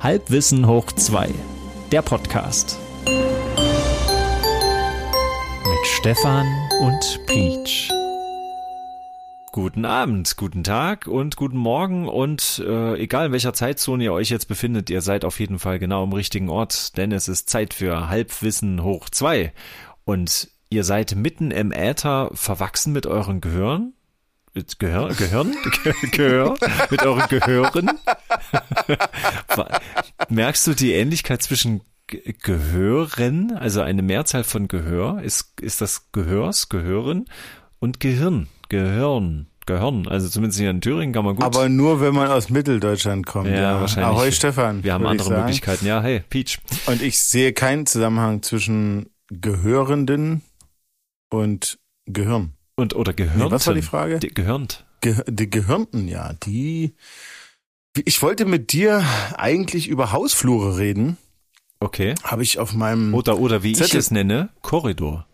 Halbwissen hoch 2, der Podcast. Mit Stefan und Peach. Guten Abend, guten Tag und guten Morgen und äh, egal in welcher Zeitzone ihr euch jetzt befindet, ihr seid auf jeden Fall genau am richtigen Ort, denn es ist Zeit für Halbwissen hoch 2 und ihr seid mitten im Äther verwachsen mit euren Gehirn mit Gehör, Gehirn, Gehör, mit euren Gehören. Merkst du die Ähnlichkeit zwischen Gehören, also eine Mehrzahl von Gehör, ist, ist das Gehörs, Gehören und Gehirn, Gehirn. Gehirn. Also zumindest hier in Thüringen kann man gut. Aber nur, wenn man aus Mitteldeutschland kommt. Ja, ja. wahrscheinlich. Ahoi, Stefan. Wir haben andere Möglichkeiten. Ja, hey, Peach. Und ich sehe keinen Zusammenhang zwischen Gehörenden und Gehirn. Und oder Gehirnten. Nee, was war die Frage? Die, gehirnt. Ge die Gehirnten, ja. Die. Ich wollte mit dir eigentlich über Hausflure reden. Okay. Habe ich auf meinem oder oder wie Zettel, ich es nenne Korridor.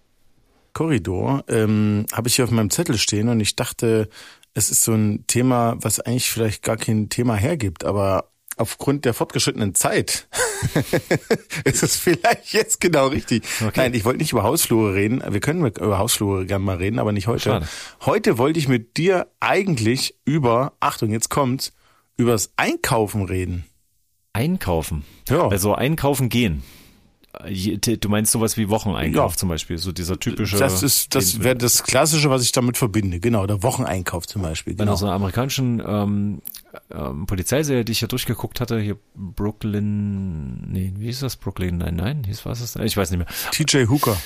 Korridor ähm, habe ich hier auf meinem Zettel stehen und ich dachte, es ist so ein Thema, was eigentlich vielleicht gar kein Thema hergibt, aber aufgrund der fortgeschrittenen Zeit ist es vielleicht jetzt genau richtig. Okay. Nein, ich wollte nicht über Hausflure reden. Wir können über Hausflure gerne mal reden, aber nicht heute. Schade. Heute wollte ich mit dir eigentlich über, Achtung, jetzt kommt's, übers Einkaufen reden. Einkaufen? Ja. Also einkaufen gehen. Du meinst sowas wie Wocheneinkauf ja. zum Beispiel, so dieser typische. Das ist, das wäre das Klassische, was ich damit verbinde. Genau, der Wocheneinkauf zum Beispiel. Genau. Bei so einer amerikanischen ähm, ähm, Polizeiserie, die ich hier durchgeguckt hatte, hier Brooklyn, nee, wie hieß das? Brooklyn, nein, nein, hieß was das? Ich weiß nicht mehr. TJ Hooker.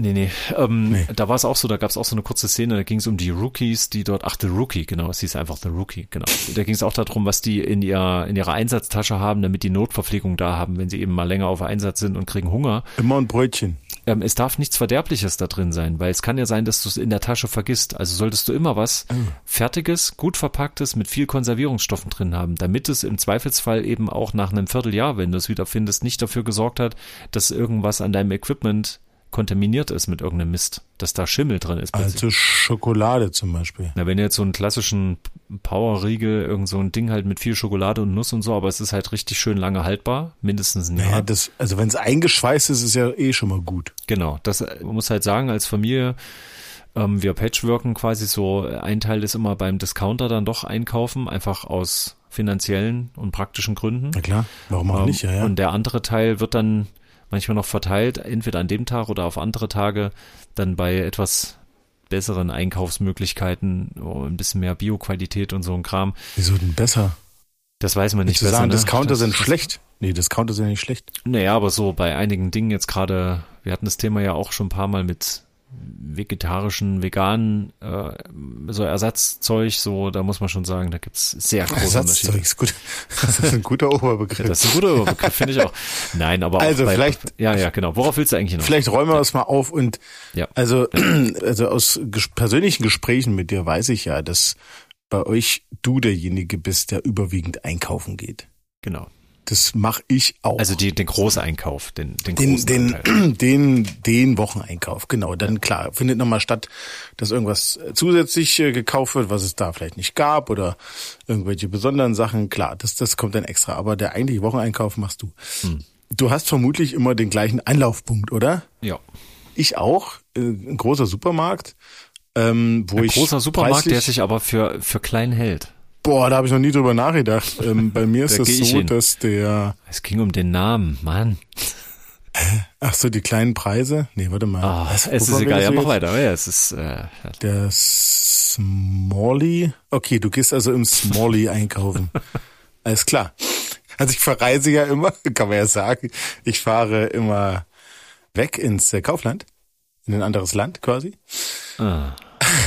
Nee, nee. Ähm, nee. Da war es auch so, da gab es auch so eine kurze Szene, da ging es um die Rookies, die dort, ach, The Rookie, genau, es hieß einfach The Rookie, genau. Da ging es auch darum, was die in, ihr, in ihrer Einsatztasche haben, damit die Notverpflegung da haben, wenn sie eben mal länger auf Einsatz sind und kriegen Hunger. Immer ein Brötchen. Ähm, es darf nichts Verderbliches da drin sein, weil es kann ja sein, dass du es in der Tasche vergisst. Also solltest du immer was oh. Fertiges, gut verpacktes, mit viel Konservierungsstoffen drin haben, damit es im Zweifelsfall eben auch nach einem Vierteljahr, wenn du es wieder findest, nicht dafür gesorgt hat, dass irgendwas an deinem Equipment kontaminiert ist mit irgendeinem Mist, dass da Schimmel drin ist. Also Schokolade zum Beispiel. Na, wenn du jetzt so einen klassischen Powerriegel, irgend so ein Ding halt mit viel Schokolade und Nuss und so, aber es ist halt richtig schön lange haltbar, mindestens ein Jahr. Ja, das, also wenn es eingeschweißt ist, ist ja eh schon mal gut. Genau, das man muss halt sagen, als Familie, ähm, wir patchworken quasi so, ein Teil ist immer beim Discounter dann doch einkaufen, einfach aus finanziellen und praktischen Gründen. Na klar, warum auch ähm, nicht, ja, ja. Und der andere Teil wird dann manchmal noch verteilt, entweder an dem Tag oder auf andere Tage, dann bei etwas besseren Einkaufsmöglichkeiten, oh, ein bisschen mehr Bioqualität und so ein Kram. Wieso denn besser? Das weiß man nicht. Besser, sagen, ne? Discounter das, sind schlecht. Nee, Discounter sind ja nicht schlecht. Naja, aber so bei einigen Dingen jetzt gerade, wir hatten das Thema ja auch schon ein paar Mal mit vegetarischen, veganen, äh, so Ersatzzeug, so, da muss man schon sagen, da gibt's sehr große Ersatzzeug ist gut. Das ist ein guter Oberbegriff. das ist ein guter Oberbegriff, finde ich auch. Nein, aber also bei, vielleicht, ja, ja, genau. Worauf willst du eigentlich noch? Vielleicht räumen wir das mal auf und, ja. also, also aus ges persönlichen Gesprächen mit dir weiß ich ja, dass bei euch du derjenige bist, der überwiegend einkaufen geht. Genau. Das mache ich auch. Also die, den Großeinkauf, den, den, den, den, den, den Wocheneinkauf, genau. Dann klar, findet nochmal statt, dass irgendwas zusätzlich äh, gekauft wird, was es da vielleicht nicht gab oder irgendwelche besonderen Sachen. Klar, das, das kommt dann extra. Aber der eigentliche Wocheneinkauf machst du. Hm. Du hast vermutlich immer den gleichen Einlaufpunkt, oder? Ja. Ich auch. Äh, ein großer Supermarkt. Ähm, wo ein ich großer Supermarkt, der sich aber für, für klein hält. Boah, da habe ich noch nie drüber nachgedacht. Ähm, bei mir ist es so, dass der. Es ging um den Namen, Mann. Ach so, die kleinen Preise? Nee, warte mal. Oh, es ist egal, ja, mach weiter. Ja, es ist, äh, der Smalley. Okay, du gehst also im Smalley einkaufen. Alles klar. Also ich verreise ja immer, kann man ja sagen. Ich fahre immer weg ins äh, Kaufland, in ein anderes Land quasi. Ah.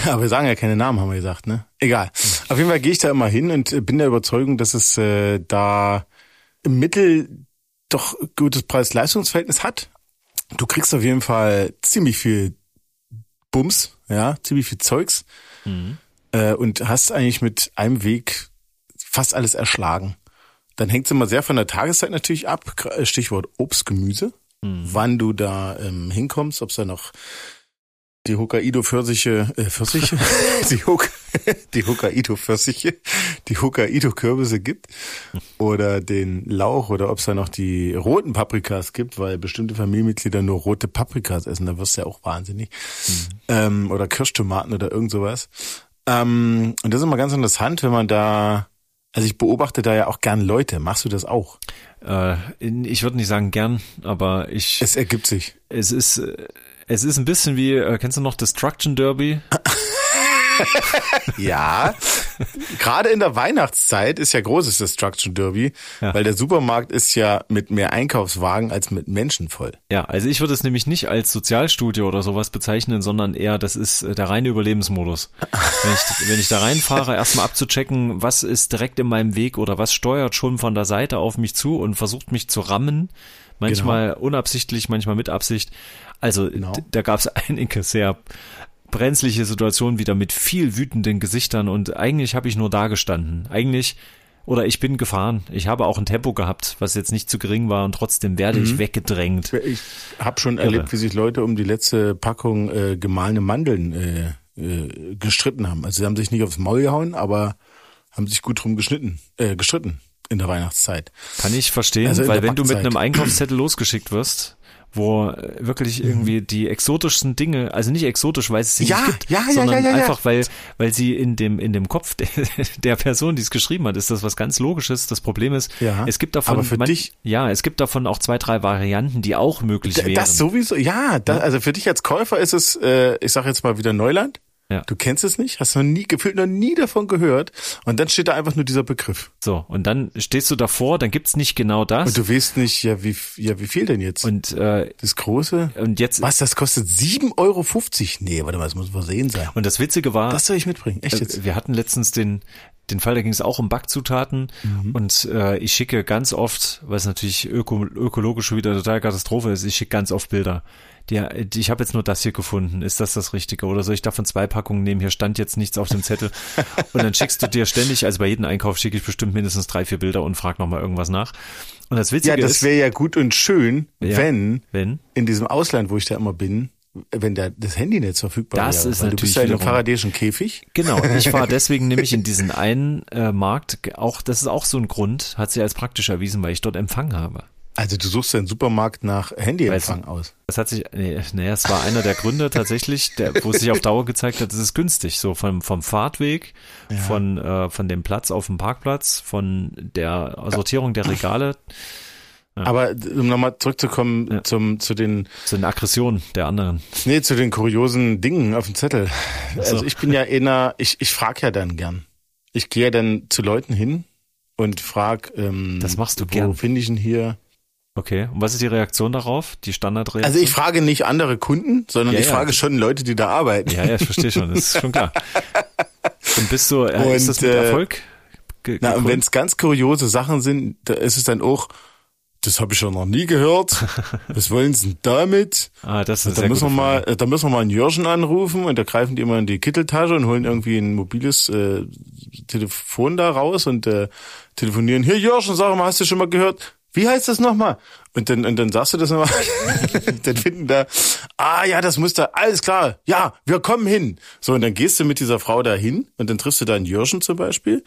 Aber wir sagen ja keine Namen, haben wir gesagt, ne? Egal. Auf jeden Fall gehe ich da immer hin und bin der Überzeugung, dass es äh, da im Mittel doch gutes Preis-Leistungs-Verhältnis hat. Du kriegst auf jeden Fall ziemlich viel Bums, ja, ziemlich viel Zeugs mhm. äh, und hast eigentlich mit einem Weg fast alles erschlagen. Dann hängt es immer sehr von der Tageszeit natürlich ab. Stichwort Obst, Gemüse. Mhm. Wann du da ähm, hinkommst, ob es da noch die Hokkaido Pfirsiche, äh, Pfirsiche? die, Hok die Hokkaido-Pfirsiche, die Hokkaido-Kürbisse gibt oder den Lauch oder ob es da noch die roten Paprikas gibt, weil bestimmte Familienmitglieder nur rote Paprikas essen, da wirst du ja auch wahnsinnig. Mhm. Ähm, oder Kirschtomaten oder irgend sowas. Ähm, und das ist immer ganz interessant, wenn man da, also ich beobachte da ja auch gern Leute. Machst du das auch? Äh, ich würde nicht sagen gern, aber ich. Es ergibt sich. Es ist, es ist ein bisschen wie, äh, kennst du noch Destruction Derby? ja, gerade in der Weihnachtszeit ist ja großes Destruction Derby, ja. weil der Supermarkt ist ja mit mehr Einkaufswagen als mit Menschen voll. Ja, also ich würde es nämlich nicht als Sozialstudie oder sowas bezeichnen, sondern eher, das ist äh, der reine Überlebensmodus. wenn, ich, wenn ich da reinfahre, erstmal abzuchecken, was ist direkt in meinem Weg oder was steuert schon von der Seite auf mich zu und versucht mich zu rammen. Manchmal genau. unabsichtlich, manchmal mit Absicht. Also genau. da gab es einige sehr brenzliche Situation wieder mit viel wütenden Gesichtern und eigentlich habe ich nur da gestanden. Eigentlich oder ich bin gefahren. Ich habe auch ein Tempo gehabt, was jetzt nicht zu gering war und trotzdem werde mhm. ich weggedrängt. Ich habe schon Irre. erlebt, wie sich Leute um die letzte Packung äh, gemahlene Mandeln äh, äh, gestritten haben. Also sie haben sich nicht aufs Maul gehauen, aber haben sich gut drum geschnitten, äh, gestritten in der Weihnachtszeit. Kann ich verstehen, also weil wenn du mit einem Einkaufszettel losgeschickt wirst, wo wirklich mhm. irgendwie die exotischsten Dinge, also nicht exotisch, weil es sie ja, nicht gibt, ja, ja, sondern einfach weil weil sie in dem in dem Kopf der, der Person, die es geschrieben hat, ist das was ganz Logisches. Das Problem ist, ja, es gibt davon, aber für man, dich, ja, es gibt davon auch zwei drei Varianten, die auch möglich wären. Das sowieso, ja, das, also für dich als Käufer ist es, äh, ich sage jetzt mal wieder Neuland. Ja. Du kennst es nicht, hast noch nie, gefühlt noch nie davon gehört. Und dann steht da einfach nur dieser Begriff. So, und dann stehst du davor, dann gibt's nicht genau das. Und du weißt nicht, ja, wie, ja, wie viel denn jetzt? Und, äh, das große? Und jetzt. Was, das kostet 7,50 Euro? Nee, warte mal, das muss versehen sein. Und das Witzige war. Das soll ich mitbringen, echt jetzt. Äh, wir hatten letztens den, den Fall, da ging es auch um Backzutaten mhm. und äh, ich schicke ganz oft, was natürlich öko, ökologisch wieder total Katastrophe ist, ich schicke ganz oft Bilder die, ich habe jetzt nur das hier gefunden, ist das das Richtige? Oder soll ich davon zwei Packungen nehmen? Hier stand jetzt nichts auf dem Zettel. Und dann schickst du dir ständig, also bei jedem Einkauf schicke ich bestimmt mindestens drei, vier Bilder und frag nochmal irgendwas nach. Und das Witzige ist. Ja, das wäre ja gut und schön, ja, wenn, wenn in diesem Ausland, wo ich da immer bin, wenn da das Handynetz verfügbar das wäre. Ist natürlich du bist ja in einem faradäischen Käfig. Genau, ich fahre deswegen nämlich in diesen einen äh, Markt, auch das ist auch so ein Grund, hat sich als praktisch erwiesen, weil ich dort Empfang habe. Also du suchst den Supermarkt nach Handyempfang aus. Das hat sich, nee, nee, es war einer der Gründe tatsächlich, der, wo es sich auf Dauer gezeigt hat, es ist günstig. So vom, vom Fahrtweg, ja. von, äh, von dem Platz auf dem Parkplatz, von der Sortierung der Regale. Ja. Aber um nochmal zurückzukommen ja. zum, zu den zu den Aggressionen der anderen. Nee, zu den kuriosen Dingen auf dem Zettel. So. Also ich bin ja eher, ich, ich frage ja dann gern. Ich gehe ja dann zu Leuten hin und frag, ähm, das machst du wo gern. finde ich ihn hier? Okay, und was ist die Reaktion darauf? Die Standardreaktion? Also ich frage nicht andere Kunden, sondern ja, ich frage schon Leute, die da arbeiten. Ja, ja, ich verstehe schon, das ist schon klar. Und bist du, äh, und, ist das mit äh, Erfolg? Ge na, und wenn es ganz kuriose Sachen sind, da ist es dann auch, das habe ich ja noch nie gehört. Was wollen Sie denn damit? Ah, das ist da müssen wir mal, Da müssen wir mal einen Jörschen anrufen und da greifen die immer in die Kitteltasche und holen irgendwie ein mobiles äh, Telefon da raus und äh, telefonieren. Hier Jörschen, sag mal, hast du schon mal gehört? Wie heißt das nochmal? Und dann, und dann sagst du das nochmal. dann finden da, ah ja, das muss da, alles klar, ja, wir kommen hin. So, und dann gehst du mit dieser Frau da hin und dann triffst du da einen Jürgen zum Beispiel.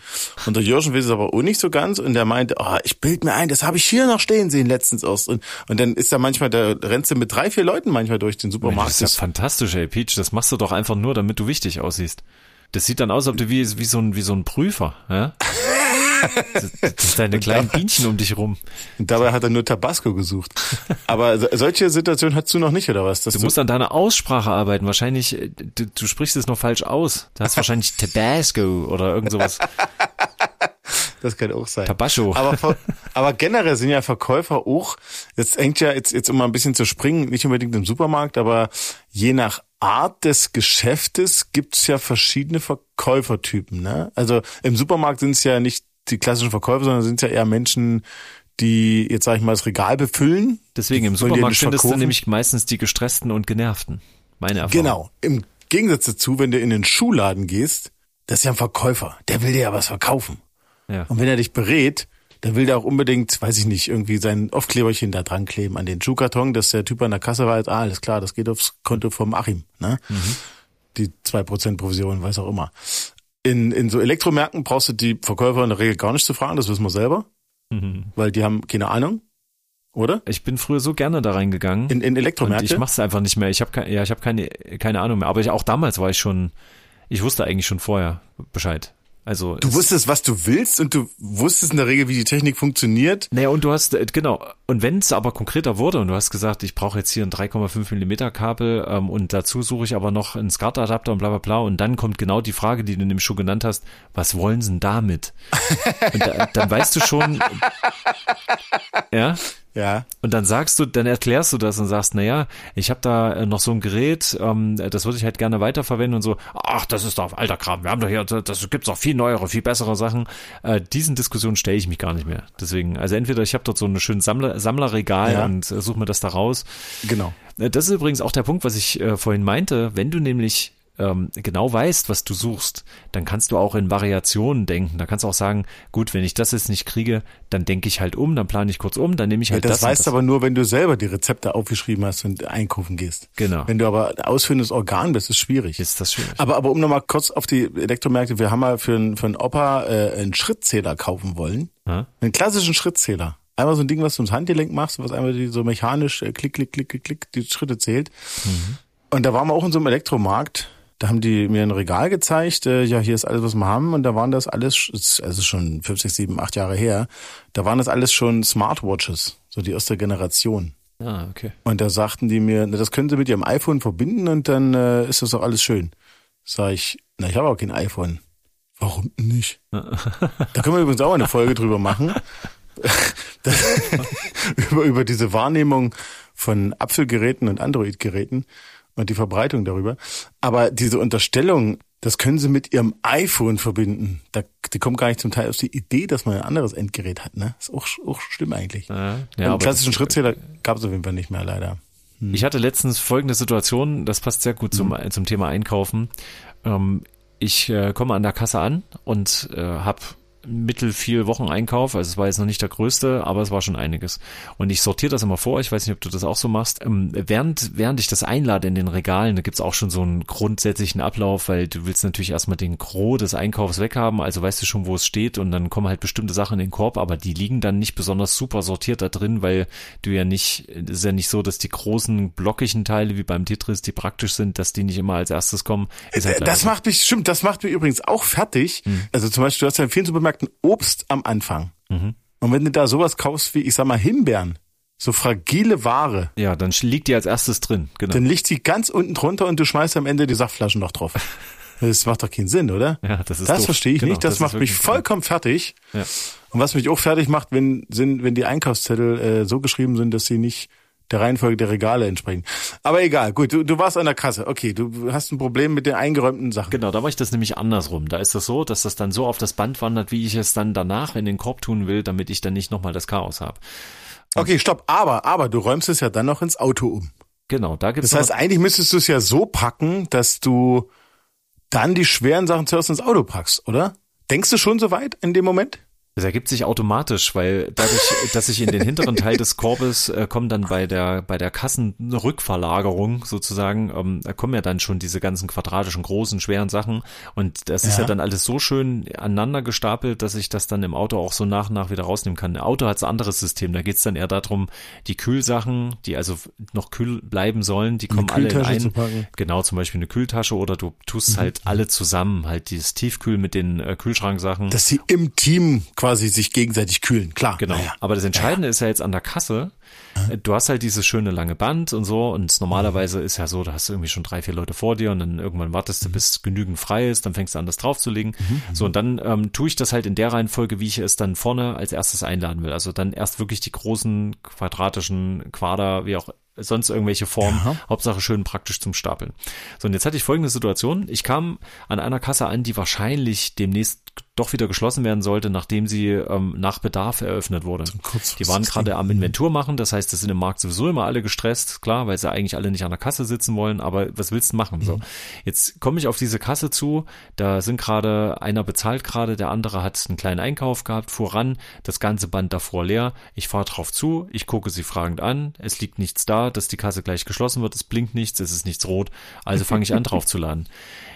Und der Jürgen weiß es aber auch nicht so ganz und der meinte, ah, oh, ich bild mir ein, das habe ich hier noch stehen sehen letztens erst. Und, und dann ist da manchmal, da rennst du mit drei, vier Leuten manchmal durch den Supermarkt. Das ist ja fantastisch, ey, Peach. Das machst du doch einfach nur, damit du wichtig aussiehst. Das sieht dann aus, ob du wie, wie so ein, wie so ein Prüfer, ja? Deine kleinen Bienchen um dich rum. Und dabei hat er nur Tabasco gesucht. Aber solche Situationen hast du noch nicht, oder was? du musst an deiner Aussprache arbeiten. Wahrscheinlich, äh, du, du sprichst es noch falsch aus. Du hast wahrscheinlich Tabasco oder irgend sowas. Das kann auch sein. Tabasco. Aber, aber generell sind ja Verkäufer auch, jetzt hängt ja jetzt, jetzt um mal ein bisschen zu springen, nicht unbedingt im Supermarkt, aber je nach Art des Geschäftes gibt's ja verschiedene Verkäufertypen. Ne? Also im Supermarkt sind es ja nicht die klassischen Verkäufer, sondern sind ja eher Menschen, die jetzt sage ich mal das Regal befüllen. Deswegen im Supermarkt findest du nämlich meistens die gestressten und genervten. Meine Erfahrung. Genau. Im Gegensatz dazu, wenn du in den Schuhladen gehst, das ist ja ein Verkäufer. Der will dir ja was verkaufen. Ja. Und wenn er dich berät, dann will der auch unbedingt, weiß ich nicht, irgendwie sein Aufkleberchen da dran kleben an den Schuhkarton, dass der Typ an der Kasse weiß, ah, alles klar, das geht aufs Konto vom Achim. Ne? Mhm. Die zwei Prozent Provision, weiß auch immer. In, in so Elektromärkten brauchst du die Verkäufer in der Regel gar nicht zu fragen, das wissen wir selber. Mhm. Weil die haben keine Ahnung. Oder? Ich bin früher so gerne da reingegangen. In, in Elektromärkte? Ich mach's einfach nicht mehr. Ich habe ke ja, ich hab keine, keine Ahnung mehr. Aber ich, auch damals war ich schon, ich wusste eigentlich schon vorher Bescheid. Also du wusstest, was du willst und du wusstest in der Regel, wie die Technik funktioniert. Naja, und du hast, äh, genau, und wenn es aber konkreter wurde und du hast gesagt, ich brauche jetzt hier ein 3,5 Millimeter Kabel ähm, und dazu suche ich aber noch einen SCART-Adapter und bla bla bla und dann kommt genau die Frage, die du in dem Schuh genannt hast, was wollen sie denn damit? und da, dann weißt du schon, ja, ja. Und dann sagst du, dann erklärst du das und sagst, naja, ich habe da äh, noch so ein Gerät, ähm, das würde ich halt gerne weiterverwenden und so, ach, das ist doch alter Kram, wir haben doch hier, das gibt's doch viel neuere, viel bessere Sachen. Äh, diesen Diskussionen stelle ich mich gar nicht mehr. Deswegen, also entweder ich habe dort so ein schönes Sammler, Sammlerregal ja. und äh, suche mir das da raus. Genau. Äh, das ist übrigens auch der Punkt, was ich äh, vorhin meinte, wenn du nämlich ähm, genau weißt, was du suchst, dann kannst du auch in Variationen denken. Da kannst du auch sagen, gut, wenn ich das jetzt nicht kriege, dann denke ich halt um, dann plane ich kurz um, dann nehme ich halt ja, das. Das weißt du aber nur, wenn du selber die Rezepte aufgeschrieben hast und einkaufen gehst. Genau. Wenn du aber ausführendes Organ bist, ist schwierig. Ist das schwierig. Aber, aber um nochmal kurz auf die Elektromärkte, wir haben mal für, einen für einen Opa äh, einen Schrittzähler kaufen wollen. Ha? Einen klassischen Schrittzähler. Einmal so ein Ding, was du ins Handgelenk machst, was einmal die so mechanisch äh, klick, klick, klick, klick, klick, die Schritte zählt. Mhm. Und da waren wir auch in so einem Elektromarkt da haben die mir ein Regal gezeigt, äh, ja, hier ist alles, was wir haben. Und da waren das alles, also schon 50, 7, 8 Jahre her, da waren das alles schon Smartwatches, so die erste Generation. Ah, okay. Und da sagten die mir, das können sie mit ihrem iPhone verbinden und dann äh, ist das doch alles schön. Sag ich, na, ich habe auch kein iPhone. Warum nicht? da können wir übrigens auch eine Folge drüber machen. über, über diese Wahrnehmung von Apfelgeräten und Android-Geräten und die Verbreitung darüber. Aber diese Unterstellung, das können sie mit ihrem iPhone verbinden. Da, die kommen gar nicht zum Teil auf die Idee, dass man ein anderes Endgerät hat. Ne? Ist auch, auch schlimm eigentlich. Ja, ja, einen klassischen Schrittzähler gab es auf jeden Fall nicht mehr, leider. Hm. Ich hatte letztens folgende Situation, das passt sehr gut zum, hm. zum Thema Einkaufen. Ähm, ich äh, komme an der Kasse an und äh, habe mittel viel Wocheneinkauf. Also es war jetzt noch nicht der größte, aber es war schon einiges. Und ich sortiere das immer vor. Ich weiß nicht, ob du das auch so machst. Ähm, während, während ich das einlade in den Regalen, da gibt's auch schon so einen grundsätzlichen Ablauf, weil du willst natürlich erstmal den Gros des Einkaufs weghaben. Also weißt du schon, wo es steht und dann kommen halt bestimmte Sachen in den Korb, aber die liegen dann nicht besonders super sortiert da drin, weil du ja nicht, es ist ja nicht so, dass die großen blockigen Teile wie beim Tetris, die praktisch sind, dass die nicht immer als erstes kommen. Halt das macht mich, stimmt, das macht mich übrigens auch fertig. Hm. Also zum Beispiel, du hast ja in vielen Supermärkten Supermärkten Obst am Anfang. Mhm. Und wenn du da sowas kaufst wie, ich sag mal, Himbeeren, so fragile Ware. Ja, dann liegt die als erstes drin, genau. Dann liegt sie ganz unten drunter und du schmeißt am Ende die Saftflaschen noch drauf. Das macht doch keinen Sinn, oder? Ja, das ist Das verstehe ich genau, nicht. Das, das macht mich vollkommen klar. fertig. Ja. Und was mich auch fertig macht, wenn, sind, wenn die Einkaufszettel äh, so geschrieben sind, dass sie nicht der Reihenfolge der Regale entsprechen. Aber egal, gut, du, du warst an der Kasse. Okay, du hast ein Problem mit den eingeräumten Sachen. Genau, da mache ich das nämlich andersrum. Da ist das so, dass das dann so auf das Band wandert, wie ich es dann danach in den Korb tun will, damit ich dann nicht nochmal das Chaos habe. Okay, stopp, aber, aber du räumst es ja dann noch ins Auto um. Genau, da gibt's Das heißt, eigentlich müsstest du es ja so packen, dass du dann die schweren Sachen zuerst ins Auto packst, oder? Denkst du schon so weit in dem Moment? Das ergibt sich automatisch, weil dadurch, dass ich in den hinteren Teil des Korbes äh, kommen dann bei der bei der Kassenrückverlagerung sozusagen, ähm, da kommen ja dann schon diese ganzen quadratischen großen schweren Sachen und das ja. ist ja dann alles so schön aneinander gestapelt, dass ich das dann im Auto auch so nach und nach wieder rausnehmen kann. Ein Auto hat ein anderes System, da geht's dann eher darum, die Kühlsachen, die also noch kühl bleiben sollen, die kommen alle in ein, genau zum Beispiel eine Kühltasche oder du tust mhm. halt alle zusammen, halt dieses Tiefkühl mit den äh, Kühlschranksachen. Dass sie im Team quasi sich gegenseitig kühlen, klar. Genau. Ja. Aber das Entscheidende ja. ist ja jetzt an der Kasse. Du hast halt dieses schöne lange Band und so und normalerweise ist ja so, da hast du irgendwie schon drei, vier Leute vor dir und dann irgendwann wartest du, mhm. bis genügend frei ist, dann fängst du an, das draufzulegen. Mhm. So und dann ähm, tue ich das halt in der Reihenfolge, wie ich es dann vorne als erstes einladen will. Also dann erst wirklich die großen quadratischen Quader, wie auch sonst irgendwelche Formen. Ja. Hauptsache schön praktisch zum Stapeln. So, und jetzt hatte ich folgende Situation. Ich kam an einer Kasse an, die wahrscheinlich demnächst doch wieder geschlossen werden sollte, nachdem sie ähm, nach Bedarf eröffnet wurde. Die waren gerade am Inventur machen, das heißt, das sind im Markt sowieso immer alle gestresst, klar, weil sie eigentlich alle nicht an der Kasse sitzen wollen, aber was willst du machen? Mhm. So, jetzt komme ich auf diese Kasse zu, da sind gerade, einer bezahlt gerade, der andere hat einen kleinen Einkauf gehabt, voran, das ganze Band davor leer, ich fahre drauf zu, ich gucke sie fragend an, es liegt nichts da, dass die Kasse gleich geschlossen wird, es blinkt nichts, es ist nichts rot, also fange ich an drauf zu laden.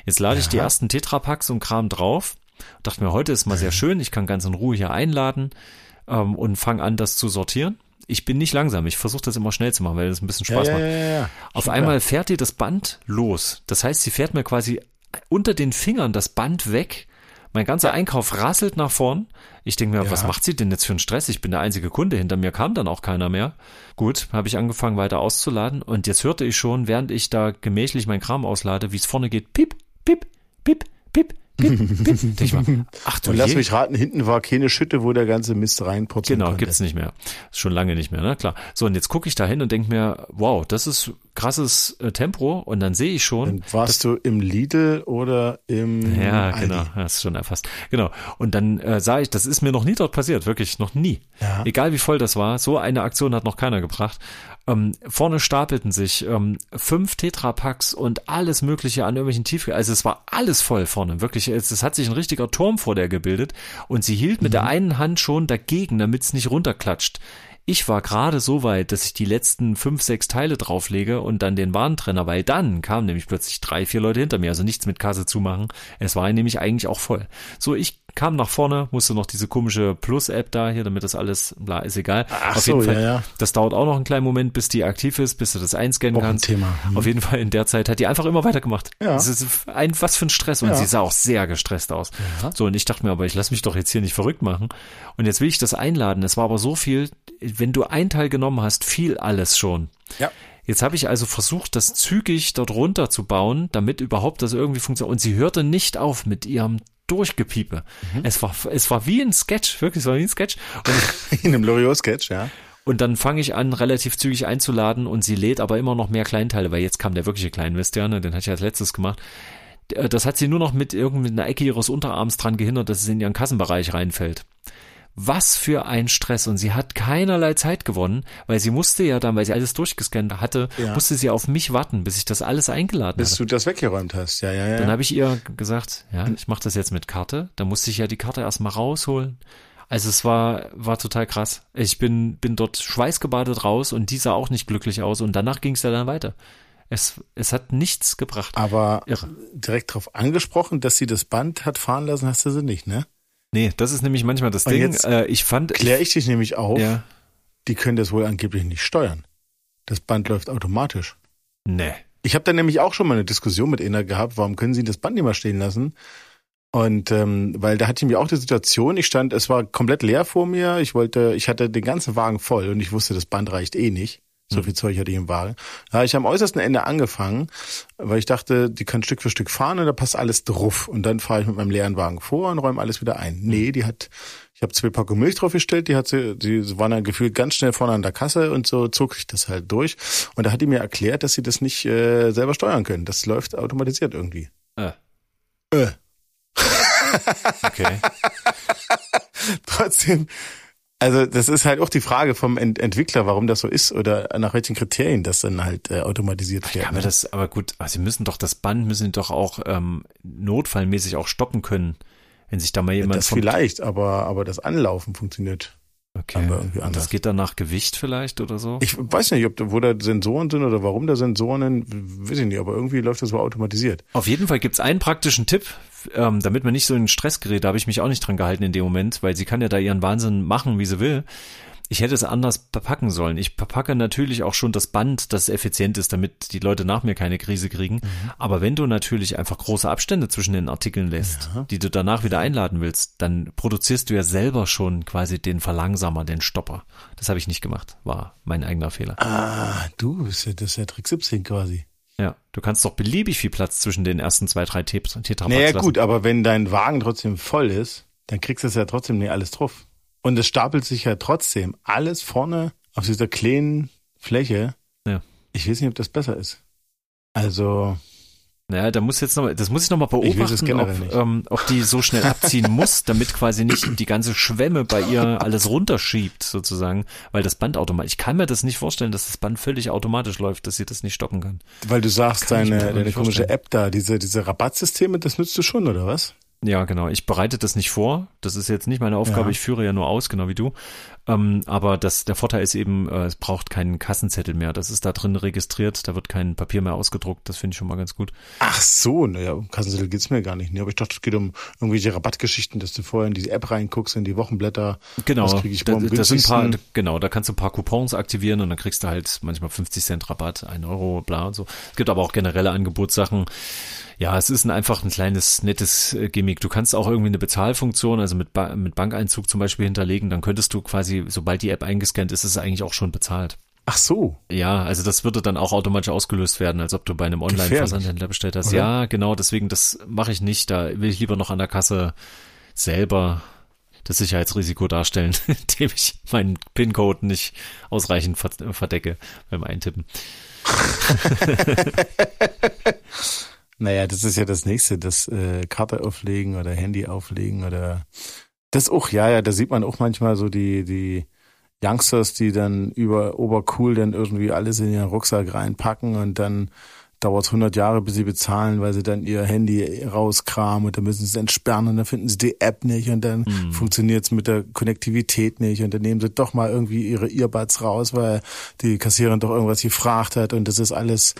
Jetzt lade ich die ersten Tetrapacks und Kram drauf Dachte mir, heute ist mal sehr schön, ich kann ganz in Ruhe hier einladen ähm, und fange an, das zu sortieren. Ich bin nicht langsam, ich versuche das immer schnell zu machen, weil das ein bisschen Spaß ja, macht. Ja, ja, Auf Super. einmal fährt ihr das Band los. Das heißt, sie fährt mir quasi unter den Fingern das Band weg. Mein ganzer Einkauf rasselt nach vorn. Ich denke mir, was macht sie denn jetzt für einen Stress? Ich bin der einzige Kunde, hinter mir kam dann auch keiner mehr. Gut, habe ich angefangen weiter auszuladen und jetzt hörte ich schon, während ich da gemächlich mein Kram auslade, wie es vorne geht, piep, piep, ich mal, ach du Und lass je. mich raten, hinten war keine Schütte, wo der ganze Mist reinpurzeln Genau, konnte. gibt's nicht mehr. Schon lange nicht mehr, ne? Klar. So, und jetzt gucke ich da hin und denke mir, wow, das ist krasses äh, Tempo und dann sehe ich schon. Dann warst du im Lidl oder im Ja, Aldi. genau, das ist schon erfasst. Genau. Und dann äh, sah ich, das ist mir noch nie dort passiert, wirklich noch nie. Ja. Egal wie voll das war, so eine Aktion hat noch keiner gebracht. Ähm, vorne stapelten sich ähm, fünf Tetrapacks und alles Mögliche an irgendwelchen Tiefkühl. Also es war alles voll vorne, wirklich. Es, es hat sich ein richtiger Turm vor der gebildet und sie hielt mit mhm. der einen Hand schon dagegen, damit es nicht runterklatscht. Ich war gerade so weit, dass ich die letzten fünf, sechs Teile drauflege und dann den Warentrenner, weil dann kamen nämlich plötzlich drei, vier Leute hinter mir, also nichts mit Kasse zumachen. Es war nämlich eigentlich auch voll. So, ich kam nach vorne, musste noch diese komische Plus-App da hier, damit das alles, bla, ist egal. Ach Auf jeden so, Fall, ja, ja. das dauert auch noch einen kleinen Moment, bis die aktiv ist, bis du das einscannen kannst. Thema. Hm. Auf jeden Fall in der Zeit hat die einfach immer weitergemacht. Ja. Das ist ein, was für ein Stress. Und ja. sie sah auch sehr gestresst aus. Ja. So, und ich dachte mir, aber ich lasse mich doch jetzt hier nicht verrückt machen. Und jetzt will ich das einladen. Es war aber so viel, wenn du ein Teil genommen hast, fiel alles schon. Ja. Jetzt habe ich also versucht, das zügig dort runter zu bauen, damit überhaupt das irgendwie funktioniert. Und sie hörte nicht auf mit ihrem Durchgepiepe. Mhm. Es war, es war wie ein Sketch, wirklich, es war wie ein Sketch. Und In einem Loriot-Sketch, ja. Und dann fange ich an, relativ zügig einzuladen und sie lädt aber immer noch mehr Kleinteile, weil jetzt kam der wirkliche Kleinwist, ja, ne, den hatte ich als letztes gemacht. Äh, das hat sie nur noch mit irgendeiner Ecke ihres Unterarms dran gehindert, dass es in ihren Kassenbereich reinfällt. Was für ein Stress. Und sie hat keinerlei Zeit gewonnen, weil sie musste ja dann, weil sie alles durchgescannt hatte, ja. musste sie auf mich warten, bis ich das alles eingeladen bis hatte. Bis du das weggeräumt hast, ja, ja, ja. Dann habe ich ihr gesagt, ja, ich mache das jetzt mit Karte. Da musste ich ja die Karte erstmal rausholen. Also es war, war total krass. Ich bin, bin dort schweißgebadet raus und die sah auch nicht glücklich aus und danach ging es ja dann weiter. Es, es hat nichts gebracht. Aber Irre. direkt darauf angesprochen, dass sie das Band hat fahren lassen, hast du sie nicht, ne? Nee, das ist nämlich manchmal das Und Ding. Äh, ich fand. Klär ich dich nämlich auf, ja. die können das wohl angeblich nicht steuern. Das Band läuft automatisch. Nee. Ich habe da nämlich auch schon mal eine Diskussion mit Inna gehabt, warum können sie das Band nicht mal stehen lassen? Und ähm, weil da hatte ich mir auch die Situation, ich stand, es war komplett leer vor mir, ich wollte, ich hatte den ganzen Wagen voll und ich wusste, das Band reicht eh nicht. So viel Zeug hatte ich im Wagen. Da habe ich am äußersten Ende angefangen, weil ich dachte, die kann Stück für Stück fahren und da passt alles drauf. Und dann fahre ich mit meinem leeren Wagen vor und räume alles wieder ein. Nee, die hat, ich habe zwei Packungen Milch draufgestellt, die hat sie, die waren dann gefühlt ganz schnell vorne an der Kasse und so zog sich das halt durch. Und da hat die mir erklärt, dass sie das nicht äh, selber steuern können. Das läuft automatisiert irgendwie. Äh. Äh. okay. Trotzdem also das ist halt auch die Frage vom Ent Entwickler, warum das so ist oder nach welchen Kriterien das dann halt äh, automatisiert wird. Ja, aber das, aber gut, aber sie müssen doch das Band müssen sie doch auch ähm, notfallmäßig auch stoppen können, wenn sich da mal jemand. Das vielleicht, aber aber das Anlaufen funktioniert. Okay. Aber irgendwie anders. das geht dann nach Gewicht vielleicht oder so? Ich weiß nicht, ob da, wo da Sensoren sind oder warum da Sensoren sind, weiß ich nicht, aber irgendwie läuft das so automatisiert. Auf jeden Fall gibt's einen praktischen Tipp, ähm, damit man nicht so in Stress gerät, da habe ich mich auch nicht dran gehalten in dem Moment, weil sie kann ja da ihren Wahnsinn machen, wie sie will. Ich hätte es anders verpacken sollen. Ich verpacke natürlich auch schon das Band, das effizient ist, damit die Leute nach mir keine Krise kriegen. Mhm. Aber wenn du natürlich einfach große Abstände zwischen den Artikeln lässt, ja. die du danach wieder einladen willst, dann produzierst du ja selber schon quasi den Verlangsamer, den Stopper. Das habe ich nicht gemacht. War mein eigener Fehler. Ah, du bist ja, das ist ja Trick 17 quasi. Ja, du kannst doch beliebig viel Platz zwischen den ersten zwei, drei Tetrapacks Naja, gut, aber wenn dein Wagen trotzdem voll ist, dann kriegst du es ja trotzdem nicht alles drauf. Und es stapelt sich ja trotzdem alles vorne auf dieser kleinen Fläche. Ja. Ich weiß nicht, ob das besser ist. Also, Naja, da muss jetzt noch, das muss ich noch mal beobachten, ob, ähm, ob die so schnell abziehen muss, damit quasi nicht die ganze Schwemme bei ihr alles runterschiebt, sozusagen, weil das Band automatisch, ich kann mir das nicht vorstellen, dass das Band völlig automatisch läuft, dass sie das nicht stoppen kann. Weil du sagst, deine, deine komische App da, diese, diese Rabattsysteme, das nützt du schon, oder was? Ja, genau. Ich bereite das nicht vor. Das ist jetzt nicht meine Aufgabe. Ja. Ich führe ja nur aus, genau wie du. Ähm, aber das, der Vorteil ist eben, äh, es braucht keinen Kassenzettel mehr. Das ist da drin registriert. Da wird kein Papier mehr ausgedruckt. Das finde ich schon mal ganz gut. Ach so, naja, um Kassenzettel geht's mir gar nicht. Nee, aber ich dachte, es geht um irgendwelche Rabattgeschichten, dass du vorher in diese App reinguckst, in die Wochenblätter. Genau. Was krieg ich da, das sind paar, genau, da kannst du ein paar Coupons aktivieren und dann kriegst du halt manchmal 50 Cent Rabatt, ein Euro, bla und so. Es gibt aber auch generelle Angebotssachen. Ja, es ist ein, einfach ein kleines, nettes äh, Gimmick. Du kannst auch irgendwie eine Bezahlfunktion, also mit, ba mit Bankeinzug zum Beispiel hinterlegen, dann könntest du quasi, sobald die App eingescannt ist, ist es eigentlich auch schon bezahlt. Ach so. Ja, also das würde dann auch automatisch ausgelöst werden, als ob du bei einem Online-Versandhändler bestellt hast. Oder? Ja, genau, deswegen, das mache ich nicht. Da will ich lieber noch an der Kasse selber das Sicherheitsrisiko darstellen, indem ich meinen PIN-Code nicht ausreichend verdecke beim Eintippen. Naja, das ist ja das nächste, das äh, Karte auflegen oder Handy auflegen oder das auch, ja, ja, da sieht man auch manchmal so die, die Youngsters, die dann über obercool dann irgendwie alles in ihren Rucksack reinpacken und dann dauert es 100 Jahre, bis sie bezahlen, weil sie dann ihr Handy rauskramen und dann müssen sie es entsperren und dann finden sie die App nicht und dann mhm. funktioniert es mit der Konnektivität nicht und dann nehmen sie doch mal irgendwie ihre Earbuds raus, weil die Kassiererin doch irgendwas gefragt hat und das ist alles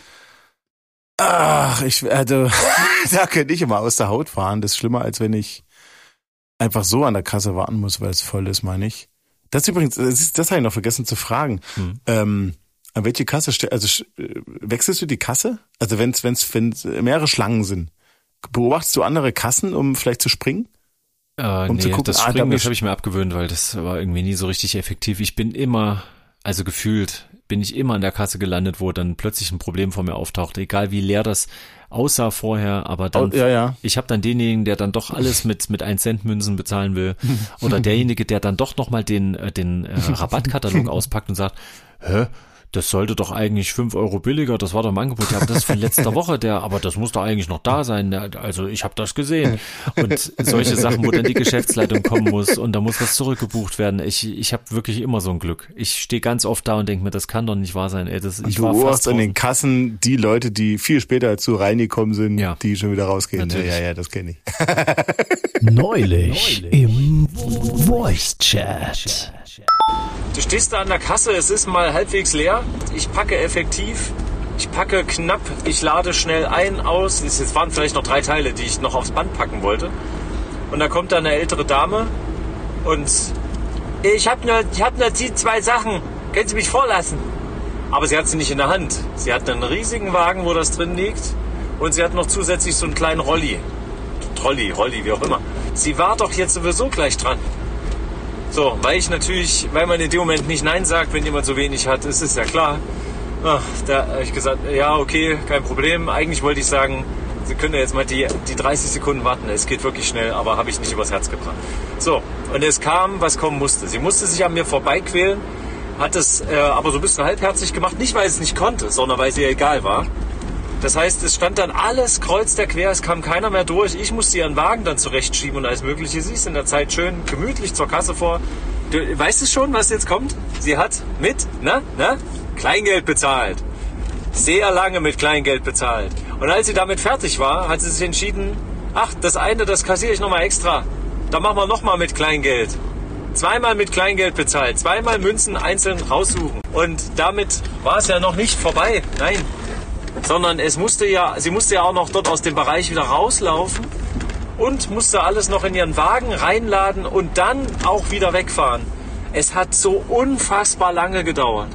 Ach, ich, also, da könnte ich immer aus der Haut fahren. Das ist schlimmer, als wenn ich einfach so an der Kasse warten muss, weil es voll ist, meine ich. Das übrigens, das, ist, das habe ich noch vergessen zu fragen. Hm. Ähm, an welche Kasse, also wechselst du die Kasse? Also wenn es wenn's, wenn's mehrere Schlangen sind, beobachtest du andere Kassen, um vielleicht zu springen? Äh, um nee, zu gucken, das ah, Springen, das habe ich mir abgewöhnt, weil das war irgendwie nie so richtig effektiv. Ich bin immer, also gefühlt bin ich immer an der Kasse gelandet, wo dann plötzlich ein Problem vor mir auftaucht, egal wie leer das aussah vorher, aber dann, oh, ja, ja. ich habe dann denjenigen, der dann doch alles mit mit 1 Cent Münzen bezahlen will, oder derjenige, der dann doch nochmal den äh, den äh, Rabattkatalog auspackt und sagt, hä, das sollte doch eigentlich fünf Euro billiger, das war doch im Angebot. Ja, aber das ist von letzter Woche, der, aber das muss doch eigentlich noch da sein. Also ich habe das gesehen. Und solche Sachen, wo dann die Geschäftsleitung kommen muss und da muss was zurückgebucht werden. Ich, ich habe wirklich immer so ein Glück. Ich stehe ganz oft da und denke mir, das kann doch nicht wahr sein. Ey, das, ich du beobachtest an den Kassen die Leute, die viel später zu reingekommen sind, ja. die schon wieder rausgehen. Natürlich. Ja, ja, das kenne ich. Neulich, Neulich im Voice Chat. Du stehst da an der Kasse, es ist mal halbwegs leer. Ich packe effektiv, ich packe knapp, ich lade schnell ein, aus. Es waren vielleicht noch drei Teile, die ich noch aufs Band packen wollte. Und da kommt da eine ältere Dame und ich habe nur, hab nur die zwei Sachen. Können Sie mich vorlassen? Aber sie hat sie nicht in der Hand. Sie hat einen riesigen Wagen, wo das drin liegt. Und sie hat noch zusätzlich so einen kleinen Rolli. Trolli, Rolli, wie auch immer. Sie war doch jetzt sowieso gleich dran. So, weil ich natürlich, weil man in dem Moment nicht Nein sagt, wenn jemand so wenig hat, ist es ja klar. Ach, da habe ich gesagt, ja, okay, kein Problem. Eigentlich wollte ich sagen, Sie können ja jetzt mal die, die 30 Sekunden warten. Es geht wirklich schnell, aber habe ich nicht übers Herz gebracht. So, und es kam, was kommen musste. Sie musste sich an mir vorbeiquälen, hat es äh, aber so ein bisschen halbherzig gemacht. Nicht, weil es nicht konnte, sondern weil es ihr egal war. Das heißt, es stand dann alles kreuz der quer, es kam keiner mehr durch. Ich musste ihren Wagen dann zurechtschieben und alles Mögliche. Sie ist in der Zeit schön gemütlich zur Kasse vor. Du weißt du schon, was jetzt kommt? Sie hat mit, na, na, Kleingeld bezahlt. Sehr lange mit Kleingeld bezahlt. Und als sie damit fertig war, hat sie sich entschieden, ach, das eine, das kassiere ich nochmal extra. Da machen wir nochmal mit Kleingeld. Zweimal mit Kleingeld bezahlt, zweimal Münzen einzeln raussuchen. Und damit war es ja noch nicht vorbei. Nein, sondern es musste ja, sie musste ja auch noch dort aus dem Bereich wieder rauslaufen und musste alles noch in ihren Wagen reinladen und dann auch wieder wegfahren. Es hat so unfassbar lange gedauert.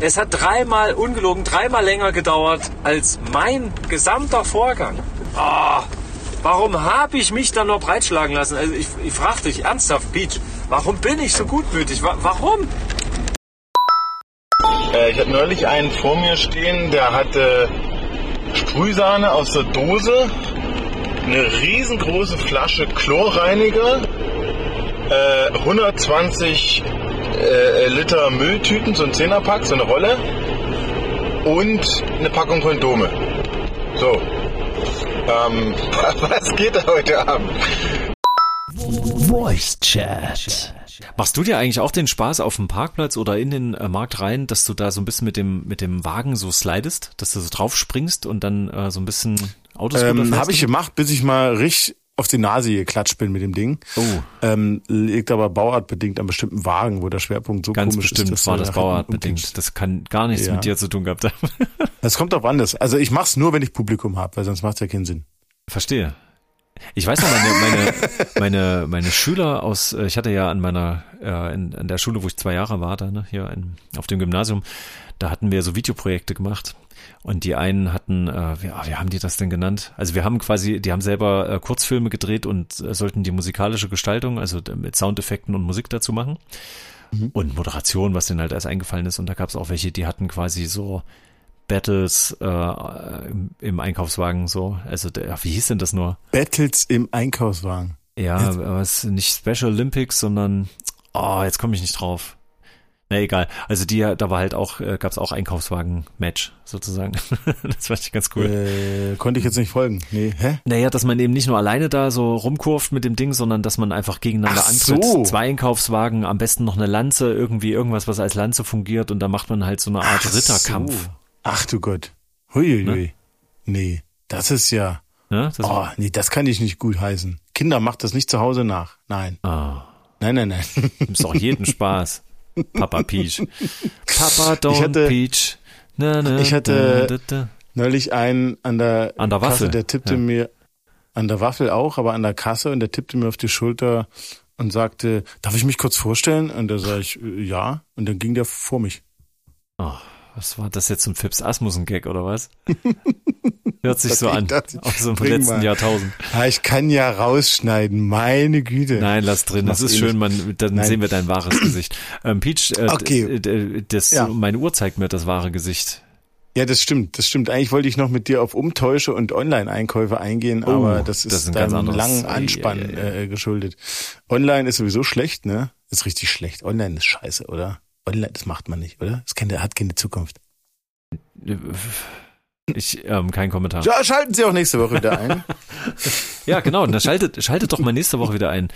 Es hat dreimal, ungelogen, dreimal länger gedauert als mein gesamter Vorgang. Oh, warum habe ich mich dann nur breitschlagen lassen? Also ich, ich frage dich ernsthaft, Peach, warum bin ich so gutmütig? Warum? Äh, ich hatte neulich einen vor mir stehen, der hatte Sprühsahne aus der Dose, eine riesengroße Flasche Chlorreiniger, äh, 120 äh, Liter Mülltüten, so ein Zehnerpack, so eine Rolle und eine Packung Kondome. So. Ähm, was geht da heute Abend? Voice Chat. Machst du dir eigentlich auch den Spaß auf dem Parkplatz oder in den äh, Markt rein, dass du da so ein bisschen mit dem mit dem Wagen so slidest, dass du so drauf springst und dann äh, so ein bisschen Autos Ähm, Habe ich gemacht, bis ich mal richtig auf die Nase geklatscht bin mit dem Ding. Oh. Ähm, liegt aber bauartbedingt an bestimmten Wagen, wo der Schwerpunkt so Ganz komisch bestimmt ist. dass war du das bauartbedingt. Das kann gar nichts Ja. mit dir zu tun gehabt haben. Das kommt doch anders. Also ich mach's nur, wenn ich Publikum habe, weil sonst macht's ja keinen Sinn. Verstehe. Ich weiß noch, meine, meine, meine, meine Schüler aus, äh, ich hatte ja an meiner, äh, in, an der Schule, wo ich zwei Jahre war, da, ne, hier in, auf dem Gymnasium, da hatten wir so Videoprojekte gemacht. Und die einen hatten, äh, wie, ah, wie haben die das denn genannt? Also wir haben quasi, die haben selber äh, Kurzfilme gedreht und äh, sollten die musikalische Gestaltung, also d- mit Soundeffekten und Musik dazu machen. Und Moderation, was denen halt erst eingefallen ist. Und da gab es auch welche, die hatten quasi so Battles äh, im, Einkaufswagen so. Also der, wie hieß denn das nur? Battles im Einkaufswagen. Ja, was nicht Special Olympics, sondern oh, jetzt komme ich nicht drauf. Na egal. Also die, da war halt auch, äh, gab es auch Einkaufswagen-Match sozusagen. das fand ich ganz cool. Äh, konnte ich jetzt nicht folgen. Nee, hä? Naja, dass man eben nicht nur alleine da so rumkurft mit dem Ding, sondern dass man einfach gegeneinander Ach antritt. so. Zwei Einkaufswagen, am besten noch eine Lanze, irgendwie irgendwas, was als Lanze fungiert und da macht man halt so eine Art Ach Ritterkampf. so. Ach du Gott. Huiuiui. Ne? Nee, das ist ja. Ne? Das Oh, nee, das kann ich nicht gut heißen. Kinder, macht das nicht zu Hause nach. Nein. Ah, Nein, nein, nein. ist doch jeden Spaß. Papa Peach. Papa Ich hatte- Peach. Na, na, ich hatte- da, da. Neulich einen an der, An der Kasse, der tippte ja. mir, an der Waffel auch, aber an der Kasse und der tippte mir auf die Schulter und sagte, darf ich mich kurz vorstellen? Und da sage ich, äh, ja. Und dann ging der vor mich. Oh, was war das jetzt zum Fips Asmussen-Gag oder was? Hört sich Das so an. das- Aus dem letzten mal. Jahrtausend. Ja, ich kann ja rausschneiden, meine Güte. Nein, lass drin. Das Mach's ist eh schön, man, dann Nein. sehen wir dein wahres Gesicht. Ähm, Peach, äh, Okay. das, Ja. meine Uhr zeigt mir das wahre Gesicht. Ja, das stimmt, das stimmt. Eigentlich wollte ich noch mit dir auf Umtäusche und Online-Einkäufe eingehen, aber das das ist, ist ein ganz deinem langen Anspann ei, ei. Äh, geschuldet. Online ist sowieso schlecht, ne? Ist richtig schlecht. Online ist scheiße, oder? Online, das macht man nicht, oder? Das kennt, hat keine Zukunft. Ich, ähm, kein Kommentar. Ja, schalten Sie auch nächste Woche wieder ein. Ja, genau. Und schaltet, schaltet doch mal nächste Woche wieder ein.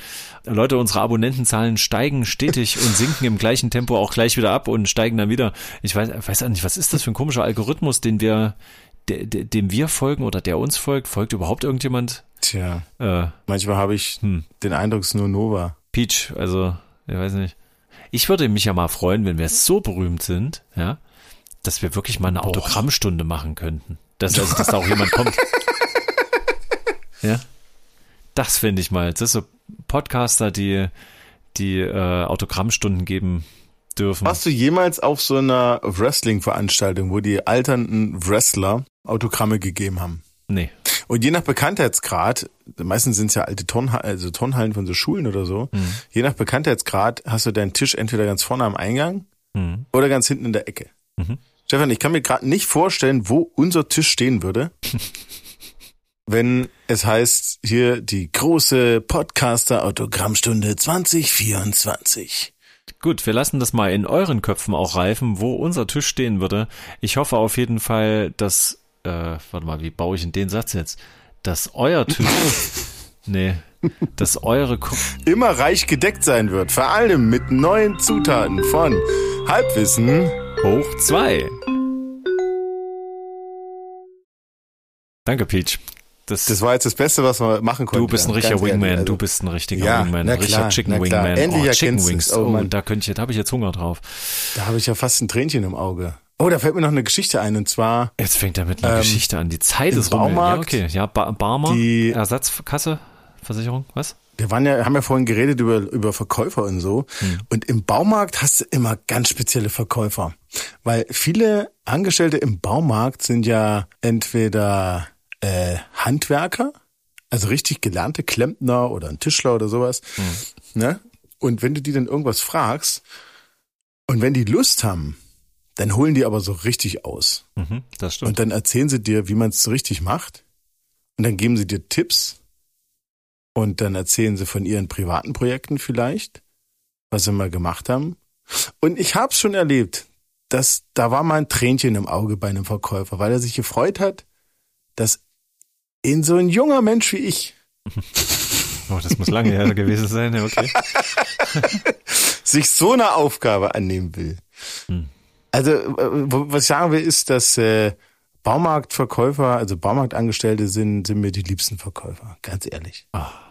Leute, unsere Abonnentenzahlen steigen stetig und sinken im gleichen Tempo auch gleich wieder ab und steigen dann wieder. Ich weiß, weiß auch nicht, was ist das für ein komischer Algorithmus, den wir, de, de, dem wir folgen oder der uns folgt? Folgt überhaupt irgendjemand? Tja, Äh, manchmal habe ich Hm. den Eindruck, es ist nur Nova. Peach, also, ich weiß nicht. Ich würde mich ja mal freuen, wenn wir so berühmt sind, ja, dass wir wirklich mal eine Autogrammstunde machen könnten. Dass, also, dass da auch jemand kommt. Ja. Das finde ich mal. Das ist so Podcaster, die, die äh, Autogrammstunden geben dürfen. Warst du jemals auf so einer Wrestling-Veranstaltung, wo die alternden Wrestler Autogramme gegeben haben? Nee. Und je nach Bekanntheitsgrad, meistens sind es ja alte Turnhallen, also Turnhallen von so Schulen oder so, Mhm. je nach Bekanntheitsgrad hast du deinen Tisch entweder ganz vorne am Eingang Mhm. oder ganz hinten in der Ecke. Mhm. Stefan, ich kann mir gerade nicht vorstellen, wo unser Tisch stehen würde, wenn es heißt, hier die große Podcaster-Autogrammstunde 2024. Gut, wir lassen das mal in euren Köpfen auch reifen, wo unser Tisch stehen würde. Ich hoffe auf jeden Fall, dass, äh, warte mal, wie baue ich in den Satz jetzt? Dass euer Tisch, nee, dass eure, Ko Immer reich gedeckt sein wird, vor allem mit neuen Zutaten von Halbwissen. hoch zwei. Danke, Peach. Das, Das war jetzt das Beste, was man machen konnte. du bist ein richtiger Ganz ehrlich, Wingman, also. du bist ein richtiger Ja, Wingman, ein richtiger klar, Chicken klar. Wingman. Endlich oh, Chicken. Wings. Oh, Oh, da könnte ich, da habe ich jetzt Hunger drauf. Da habe ich ja fast ein Tränchen im Auge. Oh, da fällt mir noch eine Geschichte ein und zwar Jetzt fängt er mit einer Ähm, Geschichte an. Die Zeit ist rum. Ja, okay. Ja, ba Barmer, die- Ersatzkasse, Versicherung, was? wir waren ja, haben ja vorhin geredet über, über Verkäufer und so. Hm. Und im Baumarkt hast du immer ganz spezielle Verkäufer. Weil viele Angestellte im Baumarkt sind ja entweder äh, Handwerker, also richtig gelernte Klempner oder ein Tischler oder sowas. Hm. Ne? Und wenn du die dann irgendwas fragst und wenn die Lust haben, dann holen die aber so richtig aus. Mhm, das stimmt. Und dann erzählen sie dir, wie man es richtig macht. Und dann geben sie dir Tipps. Und dann erzählen sie von ihren privaten Projekten vielleicht, was sie mal gemacht haben. Und ich habe schon erlebt, dass da war mal ein Tränchen im Auge bei einem Verkäufer, weil er sich gefreut hat, dass in so ein junger Mensch wie ich Oh, das muss lange her gewesen sein, okay. sich so eine Aufgabe annehmen will. Hm. Also, äh, was ich sagen will, ist, dass äh, Baumarktverkäufer, also Baumarktangestellte sind, sind mir die liebsten Verkäufer, ganz ehrlich. Ah.